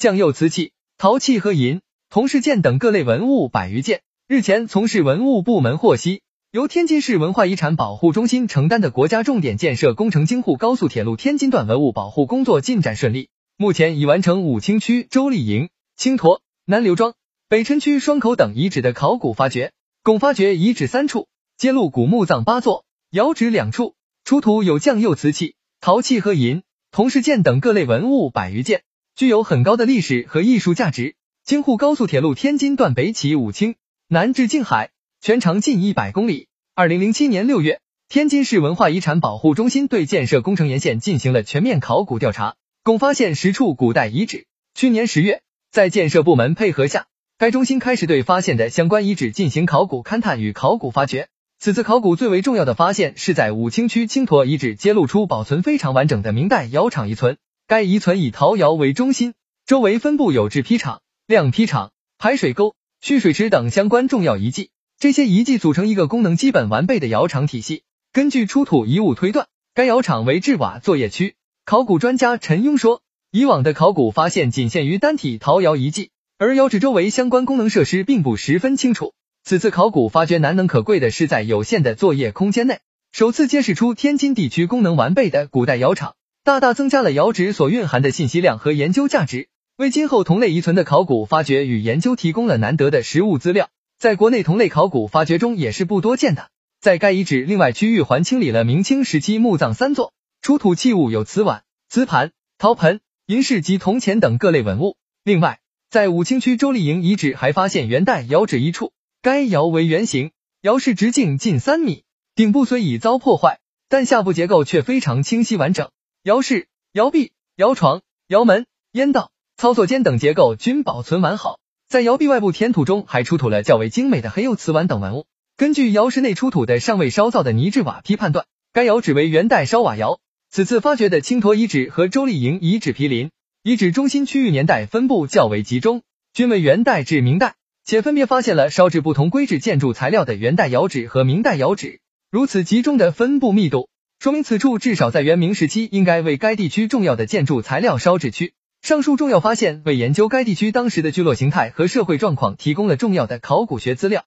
酱釉瓷器、陶器和银、铜饰件等各类文物百余件。日前，从市文物部门获悉，由天津市文化遗产保护中心承担的国家重点建设工程京沪高速铁路天津段文物保护工作进展顺利，目前已完成武清区周丽营、青坨、南刘庄、北辰区双口等遗址的考古发掘，共发掘遗址三处，揭露古墓葬八座，窑址两处，出土有酱釉瓷器、陶器和银、铜饰件等各类文物百余件，具有很高的历史和艺术价值。京沪高速铁路天津段北起武清。南至静海，全长近一百公里。二零零七年六月，天津市文化遗产保护中心对建设工程沿线进行了全面考古调查，共发现十处古代遗址。去年十月，在建设部门配合下，该中心开始对发现的相关遗址进行考古勘探与考古发掘。此次考古最为重要的发现是在武清区青坨遗址揭露出保存非常完整的明代窑厂遗存。该遗存以陶窑为中心，周围分布有制坯厂、晾坯厂、排水沟。蓄水池等相关重要遗迹，这些遗迹组成一个功能基本完备的窑厂体系。根据出土遗物推断，该窑厂为制瓦作业区。考古专家陈庸说，以往的考古发现仅限于单体陶窑遗迹，而窑址周围相关功能设施并不十分清楚。此次考古发掘难能可贵的是，在有限的作业空间内，首次揭示出天津地区功能完备的古代窑厂，大大增加了窑址所蕴含的信息量和研究价值。为今后同类遗存的考古发掘与研究提供了难得的实物资料，在国内同类考古发掘中也是不多见的。在该遗址另外区域还清理了明清时期墓葬三座，出土器物有瓷碗、瓷盘、陶盆、银饰及铜钱等各类文物。另外，在武清区周丽营遗址还发现元代窑址一处，该窑为圆形，窑室直径近三米，顶部虽已遭破坏，但下部结构却非常清晰完整。窑室、窑壁、窑床、窑门、烟道。操作间等结构均保存完好，在窑壁外部填土中还出土了较为精美的黑釉瓷碗等文物。根据窑室内出土的尚未烧造的泥质瓦坯判断，该窑址为元代烧瓦窑。此次发掘的青坨遗址和周丽营遗址毗邻，遗址中心区域年代分布较为集中，均为元代至明代，且分别发现了烧制不同规制建筑材料的元代窑址和明代窑址。如此集中的分布密度，说明此处至少在元明时期应该为该地区重要的建筑材料烧制区。上述重要发现为研究该地区当时的聚落形态和社会状况提供了重要的考古学资料。